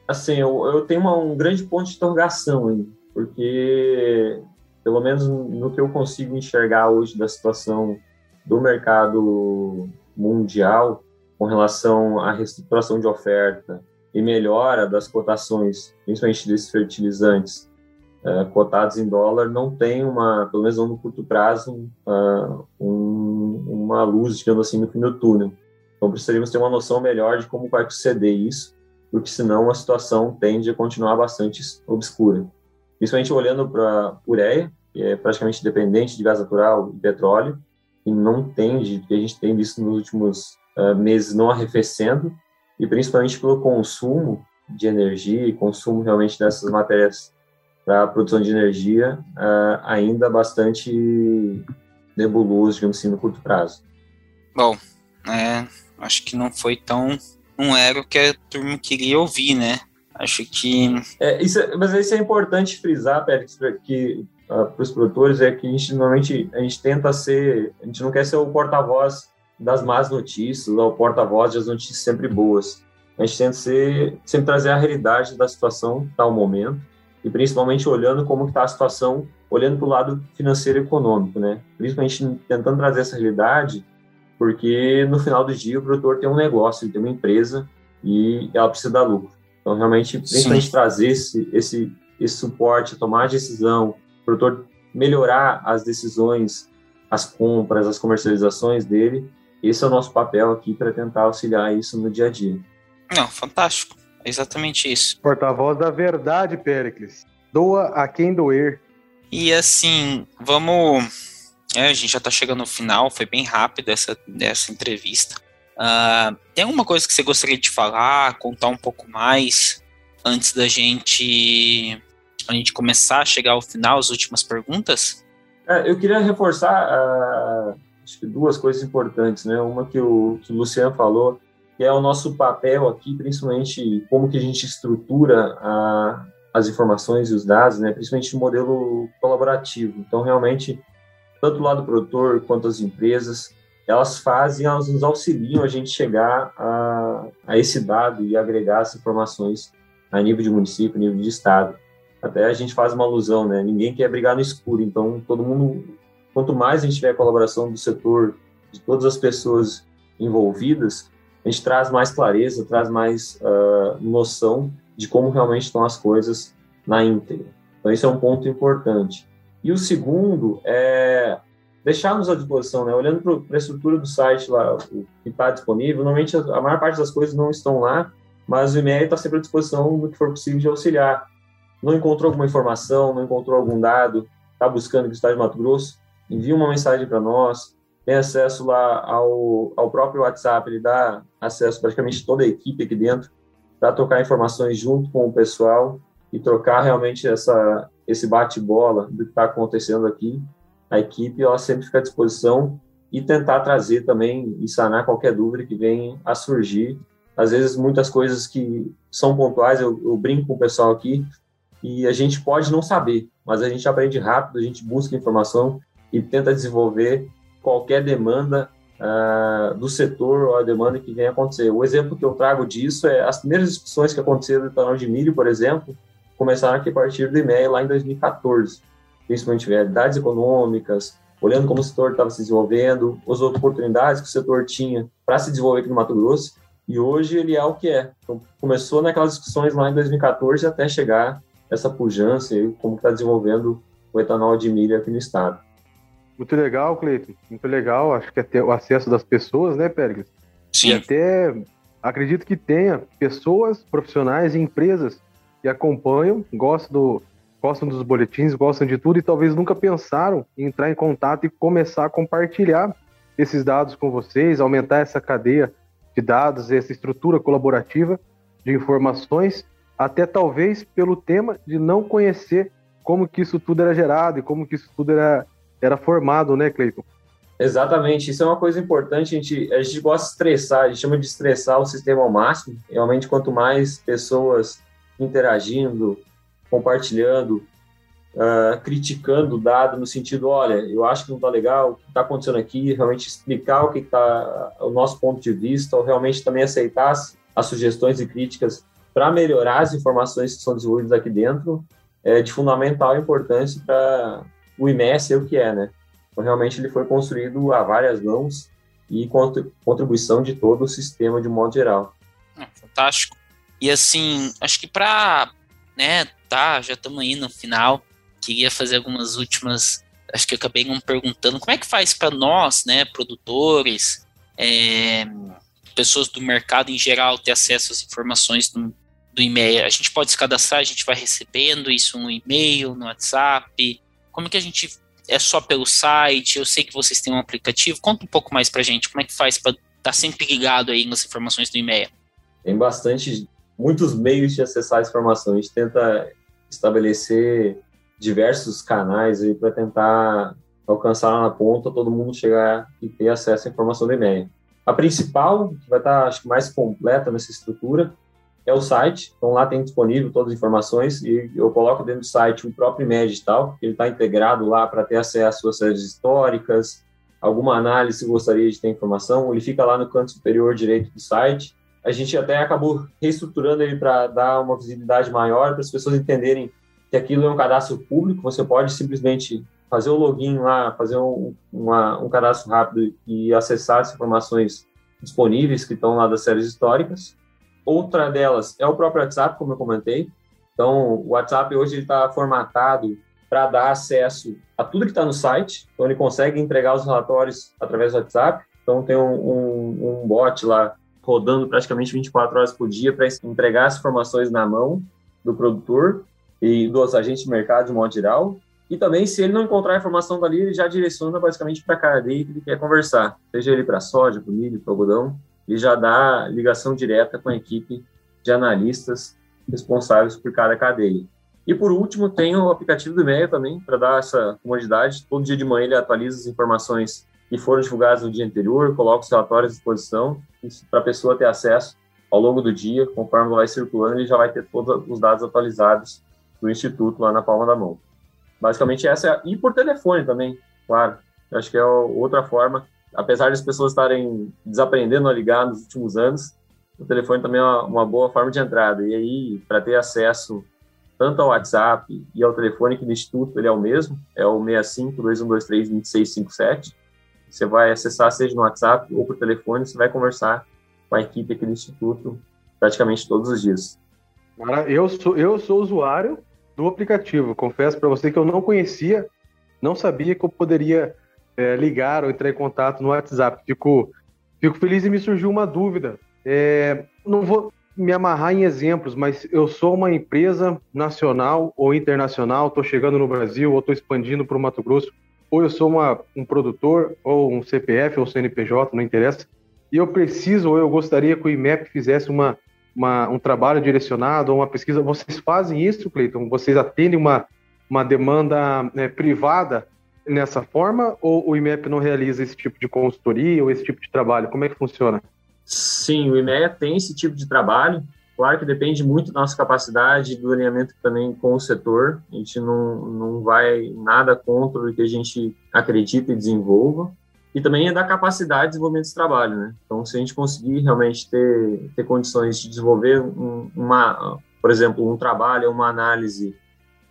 Assim, eu, eu tenho uma, um grande ponto de interrogação aí, porque pelo menos no que eu consigo enxergar hoje da situação do mercado mundial com relação à reestruturação de oferta e melhora das cotações, principalmente desses fertilizantes, uh, cotados em dólar não tem uma, pelo menos no curto prazo, uh, um, uma luz, digamos assim, no fim do túnel. Então precisaríamos ter uma noção melhor de como vai suceder isso, porque senão a situação tende a continuar bastante obscura. Principalmente olhando para a ureia, que é praticamente dependente de gás natural e petróleo, e não tende, que a gente tem visto nos últimos uh, meses não arrefecendo, e principalmente pelo consumo de energia e consumo realmente dessas matérias para a produção de energia uh, ainda bastante nebuloso, digamos assim, no curto prazo. Bom, é, acho que não foi tão não era o que a turma queria ouvir, né? Acho que. É, isso, é, mas isso é importante frisar, Pérez, que uh, para os produtores é que a gente normalmente a gente tenta ser, a gente não quer ser o porta-voz das más notícias, ou o porta-voz das notícias sempre boas. A gente tenta ser, sempre trazer a realidade da situação, tal momento, e principalmente olhando como está a situação, olhando para o lado financeiro e econômico, né? Principalmente tentando trazer essa realidade, porque no final do dia o produtor tem um negócio, ele tem uma empresa e ela precisa dar lucro. Então, realmente, principalmente Sim. trazer esse, esse, esse suporte, tomar a decisão, produtor melhorar as decisões, as compras, as comercializações dele, esse é o nosso papel aqui para tentar auxiliar isso no dia a dia. Não, fantástico exatamente isso. Porta-voz da verdade, Péricles. Doa a quem doer. E assim, vamos É, a gente já está chegando no final, foi bem rápido essa, essa entrevista. Uh, tem alguma coisa que você gostaria de falar, contar um pouco mais antes da gente a gente começar a chegar ao final, as últimas perguntas? É, eu queria reforçar uh, acho que duas coisas importantes, né? Uma que o, que o Luciano falou, que é o nosso papel aqui, principalmente como que a gente estrutura a, as informações e os dados, né? Principalmente no modelo colaborativo. Então, realmente, tanto o lado produtor quanto as empresas, elas fazem, elas nos auxiliam a gente chegar a, a esse dado e agregar essas informações a nível de município, a nível de estado. Até a gente faz uma alusão, né? Ninguém quer brigar no escuro, então todo mundo, quanto mais a gente tiver a colaboração do setor, de todas as pessoas envolvidas, a gente traz mais clareza, traz mais uh, noção de como realmente estão as coisas na íntegra. Então, isso é um ponto importante. E o segundo é deixar-nos à disposição, né? Olhando para a estrutura do site lá, o que está disponível, normalmente a, maior parte das coisas não estão lá, mas o e-mail está sempre à disposição no que for possível de auxiliar. Não encontrou alguma informação, não encontrou algum dado, está buscando que está de Mato Grosso, envia uma mensagem para nós, tem acesso lá ao, ao próprio WhatsApp, ele dá acesso praticamente toda a equipe aqui dentro, para trocar informações junto com o pessoal e trocar realmente essa, esse bate-bola do que está acontecendo aqui, a equipe ela sempre fica à disposição e tentar trazer também e sanar qualquer dúvida que venha a surgir. Às vezes, muitas coisas que são pontuais, eu, eu brinco com o pessoal aqui, e a gente pode não saber, mas a gente aprende rápido, a gente busca informação e tenta desenvolver qualquer demanda uh, do setor ou a demanda que venha acontecer. O exemplo que eu trago disso é as primeiras discussões que aconteceram no etanol de milho, por exemplo, começaram aqui a partir do IMEA lá em 2014, principalmente realidades econômicas, olhando como o setor estava se desenvolvendo, as oportunidades que o setor tinha para se desenvolver aqui no Mato Grosso, e hoje ele é o que é. Então, começou naquelas discussões lá em 2014 até chegar essa pujança e como está desenvolvendo o etanol de milho aqui no estado. Muito legal, Cleiton. Muito legal. Acho que até o acesso das pessoas, né, Pérez? Sim. E até acredito que tenha pessoas, profissionais e empresas que acompanham, gostam, do, gostam dos boletins, gostam de tudo e talvez nunca pensaram em entrar em contato e começar a compartilhar esses dados com vocês, aumentar essa cadeia de dados, essa estrutura colaborativa de informações, até talvez pelo tema de não conhecer como que isso tudo era gerado e como que isso tudo era, era formado, né, Cleiton? Exatamente, isso é uma coisa importante. A gente, a gente gosta de estressar, a gente chama de estressar o sistema ao máximo. Realmente, quanto mais pessoas interagindo, compartilhando, uh, criticando o dado no sentido, olha, eu acho que não está legal, o que está acontecendo aqui, realmente explicar o que está o nosso ponto de vista, ou realmente também aceitar as, as sugestões e críticas para melhorar as informações que são desenvolvidas aqui dentro, é de fundamental importância para o IME ser o que é, né? Então, realmente ele foi construído a várias mãos e contribuição de todo o sistema de modo geral. Ah, fantástico. E assim, acho que para, né, tá, já estamos aí no final, queria fazer algumas últimas, acho que acabei não perguntando, como é que faz para nós, né, produtores, é, pessoas do mercado em geral ter acesso às informações do e-mail? A gente pode se cadastrar, a gente vai recebendo isso no e-mail, no WhatsApp, como que a gente é só pelo site? Eu sei que vocês têm um aplicativo. Conta um pouco mais para a gente, como é que faz para estar tá sempre ligado aí nas informações do e-mail? Tem bastante muitos meios de acessar as informações. A gente tenta estabelecer diversos canais aí para tentar alcançar lá na ponta todo mundo chegar e ter acesso à informação do e-mail. A principal, que vai estar acho, mais completa nessa estrutura, é o site. Então lá tem disponível todas as informações e eu coloco dentro do site o próprio e-mail digital, ele está integrado lá para ter acesso às séries históricas, alguma análise se gostaria de ter informação, ele fica lá no canto superior direito do site a gente até acabou reestruturando ele para dar uma visibilidade maior, para as pessoas entenderem que aquilo é um cadastro público, você pode simplesmente fazer o login lá, fazer um, uma, um cadastro rápido e acessar as informações disponíveis que estão lá das séries históricas. Outra delas é o próprio WhatsApp, como eu comentei. Então, o WhatsApp hoje está formatado para dar acesso a tudo que está no site. Então, ele consegue entregar os relatórios através do WhatsApp. Então, tem um, um, um bot lá rodando praticamente 24 horas por dia para entregar as informações na mão do produtor e dos agentes de mercado de modo geral. E também, se ele não encontrar a informação dali, ele já direciona basicamente para a cadeia que ele quer conversar, seja ele para soja, para milho, para algodão, e já dá ligação direta com a equipe de analistas responsáveis por cada cadeia. E por último, tem o aplicativo do e-mail também, para dar essa comodidade. Todo dia de manhã ele atualiza as informações que foram divulgadas no dia anterior, coloca os relatórios à disposição, para a pessoa ter acesso ao longo do dia, conforme vai circulando, ele já vai ter todos os dados atualizados do Instituto lá na palma da mão. Basicamente essa é, e por telefone também, claro. Eu acho que é outra forma, apesar das pessoas estarem desaprendendo a ligar nos últimos anos, o telefone também é uma, uma boa forma de entrada. E aí, para ter acesso tanto ao WhatsApp e ao telefone que do Instituto ele é o mesmo, é o 65 2123 2657. Você vai acessar seja no WhatsApp ou por telefone, você vai conversar com a equipe aqui do Instituto praticamente todos os dias. Eu sou, eu sou usuário do aplicativo. Confesso para você que eu não conhecia, não sabia que eu poderia é, ligar ou entrar em contato no WhatsApp. Fico, fico feliz e me surgiu uma dúvida. É, não vou me amarrar em exemplos, mas eu sou uma empresa nacional ou internacional, estou chegando no Brasil ou estou expandindo para o Mato Grosso, ou eu sou uma, um produtor, ou um CPF ou CNPJ, não interessa, e eu preciso ou eu gostaria que o IMEP fizesse uma uma, um trabalho direcionado ou uma pesquisa. Vocês fazem isso, Cleiton? Vocês atendem uma, uma demanda né, privada nessa forma ou o IMEP não realiza esse tipo de consultoria ou esse tipo de trabalho? Como é que funciona? Sim, o IMEP tem esse tipo de trabalho. Claro que depende muito da nossa capacidade do alinhamento também com o setor. A gente não, não vai nada contra o que a gente acredita e desenvolva e também é da capacidade de desenvolvimento desse trabalho, né? Então, se a gente conseguir realmente ter, ter condições de desenvolver um, uma, por exemplo, um trabalho, uma análise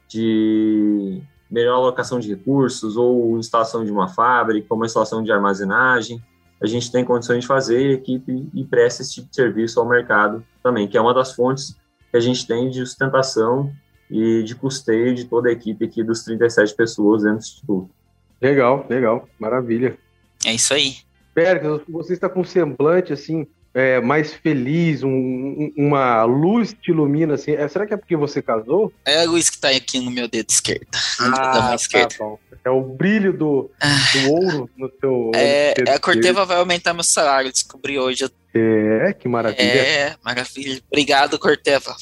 de melhor alocação de recursos ou instalação de uma fábrica, uma instalação de armazenagem, a gente tem condições de fazer equipe e presta esse tipo de serviço ao mercado também, que é uma das fontes que a gente tem de sustentação e de custeio de toda a equipe aqui dos 37 pessoas dentro do Instituto. Legal, legal, maravilha. É isso aí. Pérez, você está com um semblante assim, é, mais feliz, um, uma luz te ilumina assim. É, será que é porque você casou? É a luz que está aqui no meu dedo esquerdo. [LAUGHS] Ah, tá esquerda. bom. É o brilho do, do ouro no seu. É, é a Corteva vai aumentar meu salário, descobri hoje. É, que maravilha. É, maravilha. Obrigado, Corteva.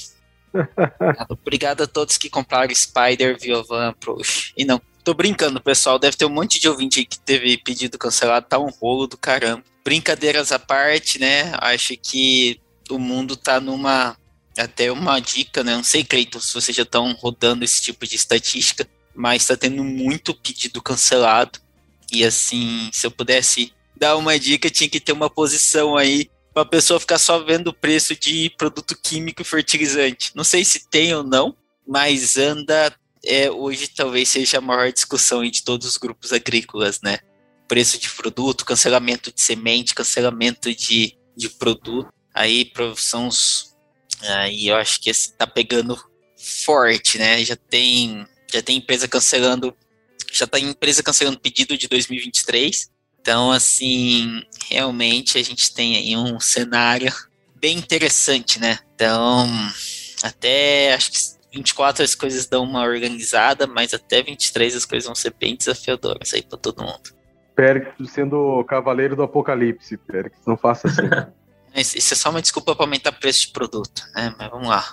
[LAUGHS] Obrigado a todos que compraram Spider, Viovan, Prox. E não Tô brincando, pessoal. Deve ter um monte de ouvinte que teve pedido cancelado. Tá um rolo do caramba. Brincadeiras à parte, né? Acho que o mundo tá numa. Até uma dica, né? Não sei, Cleiton, se vocês já estão rodando esse tipo de estatística, mas tá tendo muito pedido cancelado. E assim, se eu pudesse dar uma dica, tinha que ter uma posição aí para a pessoa ficar só vendo o preço de produto químico e fertilizante. Não sei se tem ou não, mas anda é, hoje talvez seja a maior discussão de todos os grupos agrícolas, né? Preço de produto, cancelamento de semente, cancelamento de, de produto. Aí os. Aí eu acho que está pegando forte, né? Já tem, já tem empresa cancelando. Já tem empresa cancelando pedido de 2023. Então, assim, realmente a gente tem aí um cenário bem interessante, né? Então, até acho que 24 as coisas dão uma organizada, mas até 23 as coisas vão ser bem desafiadoras aí para todo mundo. Périx sendo o cavaleiro do apocalipse, Périx, não faça assim. [LAUGHS] Isso é só uma desculpa para aumentar o preço de produto, né? Mas vamos lá.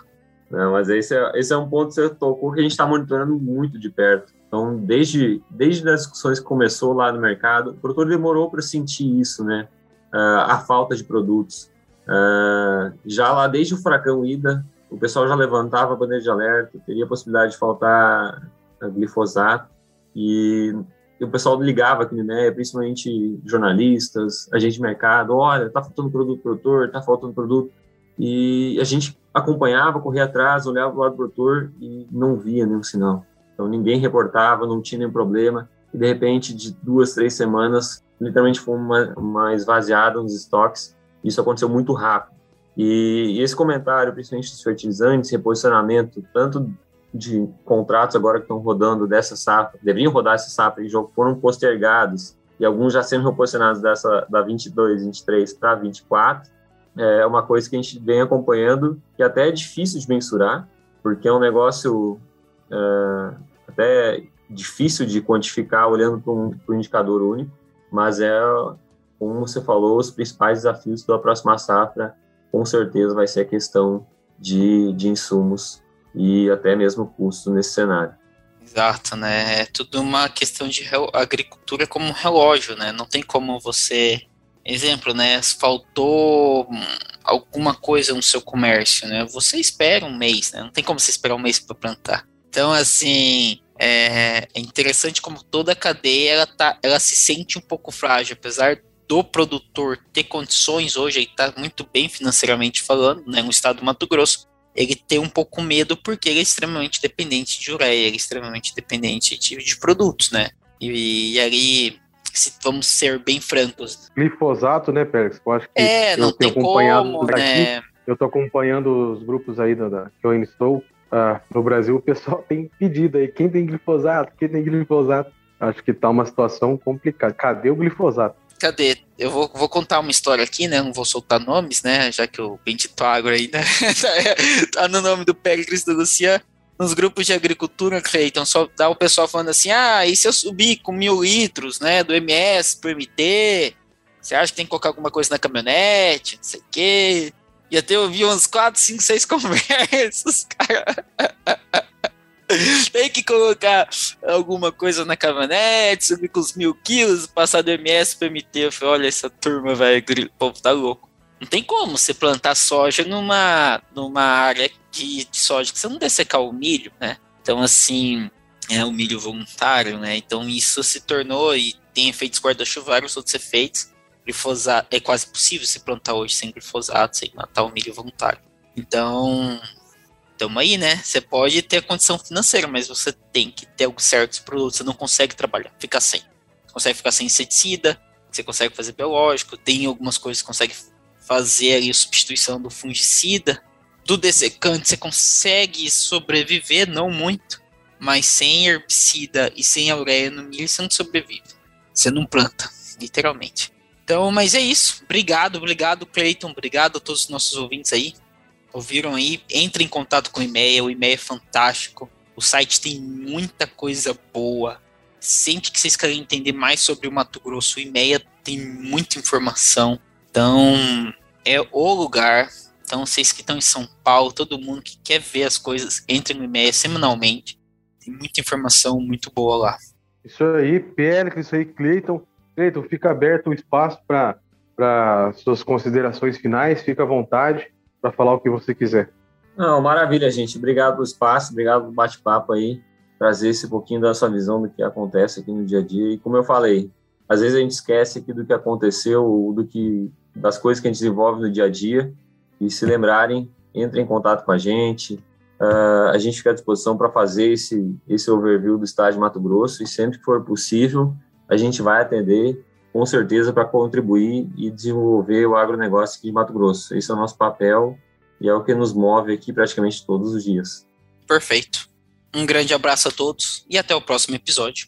Não, mas esse é, esse é um ponto que você tocou que a gente está monitorando muito de perto. Então, desde, desde as discussões que começou lá no mercado, o produtor demorou para sentir isso, né? Uh, a falta de produtos. Uh, já lá desde o furacão Ida, o pessoal já levantava a bandeira de alerta, teria a possibilidade de faltar glifosato, e, e o pessoal ligava aqui INEA, principalmente jornalistas, agente de mercado, olha, tá faltando produto produtor, tá faltando produto, e a gente acompanhava, corria atrás, olhava para o lado do produtor e não via nenhum sinal. Então ninguém reportava, não tinha nenhum problema, e de repente, de duas, três semanas, literalmente foi uma, uma esvaziada nos estoques, isso aconteceu muito rápido. E, e esse comentário, principalmente dos fertilizantes, reposicionamento, tanto de contratos agora que estão rodando dessa safra, deveriam rodar essa safra e já foram postergados, e alguns já sendo reposicionados dessa da 22, 23 para 24, é uma coisa que a gente vem acompanhando que até é difícil de mensurar, porque é um negócio é, até difícil de quantificar olhando para um, um, indicador único, mas é, como você falou, os principais desafios da próxima safra, com certeza vai ser a questão de, de insumos e até mesmo custo nesse cenário. Exato, né? É tudo uma questão de agricultura como relógio, né? Não tem como você. Exemplo, né? Faltou alguma coisa no seu comércio, né? Você espera um mês, né? Não tem como você esperar um mês para plantar. Então, assim, é, é, interessante como toda a cadeia ela, tá, ela se sente um pouco frágil, apesar do produtor ter condições hoje, ele está muito bem financeiramente falando, né, no estado do Mato Grosso, ele tem um pouco medo porque ele é extremamente dependente de ureia, ele é extremamente dependente de, de produtos, né? E, e ali, se, vamos ser bem francos. Glifosato, né, Pérez? Eu acho que é, não tem como, né? Eu estou acompanhando os grupos aí da, da que eu ainda estou. Ah, no Brasil, o pessoal tem pedido aí, quem tem glifosato, quem tem glifosato. Acho que tá uma situação complicada. Cadê o glifosato? Cadê? Eu vou, vou contar uma história aqui, né? Não vou soltar nomes, né? Já que o Bendito Agro aí, né? [LAUGHS] tá no nome do Péricles do Luciano. Nos grupos de agricultura, Cleiton, só dá o pessoal falando assim: ah, e se eu subir com mil litros, né? Do MS pro MT? Você acha que tem que colocar alguma coisa na caminhonete? Não sei o quê. E até eu vi uns 4, 5, 6 conversas, cara. [LAUGHS] Tem que colocar alguma coisa na caminhonete, subir com os mil quilos, passar do MS para MT. Eu falei, olha essa turma, velho, o povo tá louco. Não tem como você plantar soja numa, numa área de, de soja que você não dessecar o milho, né? Então, assim, é o milho voluntário, né? Então, isso se tornou e tem efeitos guarda-chuva, vários outros efeitos. Glifosato, é quase possível se plantar hoje sem glifosato, sem matar o milho voluntário. Então, tamo aí, né? Você pode ter condição financeira, mas você tem que ter certos produtos. Você não consegue trabalhar, ficar sem. Você consegue ficar sem inseticida, você consegue fazer biológico, tem algumas coisas que consegue fazer ali substituição do fungicida. Do dessecante você consegue sobreviver, não muito, mas sem herbicida e sem ureia no milho você não sobrevive. Você não planta, literalmente. Então, mas é isso. Obrigado, obrigado, Cleiton. Obrigado a todos os nossos ouvintes aí ouviram aí, entre em contato com o e-mail, o e-mail é fantástico. O site tem muita coisa boa. Sempre que vocês querem entender mais sobre o Mato Grosso, o e-mail tem muita informação. Então, é o lugar. Então, vocês que estão em São Paulo, todo mundo que quer ver as coisas, entre no e-mail semanalmente. Tem muita informação muito boa lá. Isso aí, Pérez, isso aí, Cleiton. Cleiton, fica aberto o espaço para suas considerações finais, fica à vontade para falar o que você quiser. Não, maravilha, gente. Obrigado pelo espaço, obrigado pelo bate-papo aí, trazer esse pouquinho da sua visão do que acontece aqui no dia a dia. E como eu falei, às vezes a gente esquece aqui do que aconteceu, do que das coisas que a gente desenvolve no dia a dia. E se lembrarem, entrem em contato com a gente. Uh, a gente fica à disposição para fazer esse, esse overview do estádio Mato Grosso e sempre que for possível, a gente vai atender com certeza para contribuir e desenvolver o agronegócio aqui de Mato Grosso. Esse é o nosso papel e é o que nos move aqui praticamente todos os dias. Perfeito. Um grande abraço a todos e até o próximo episódio.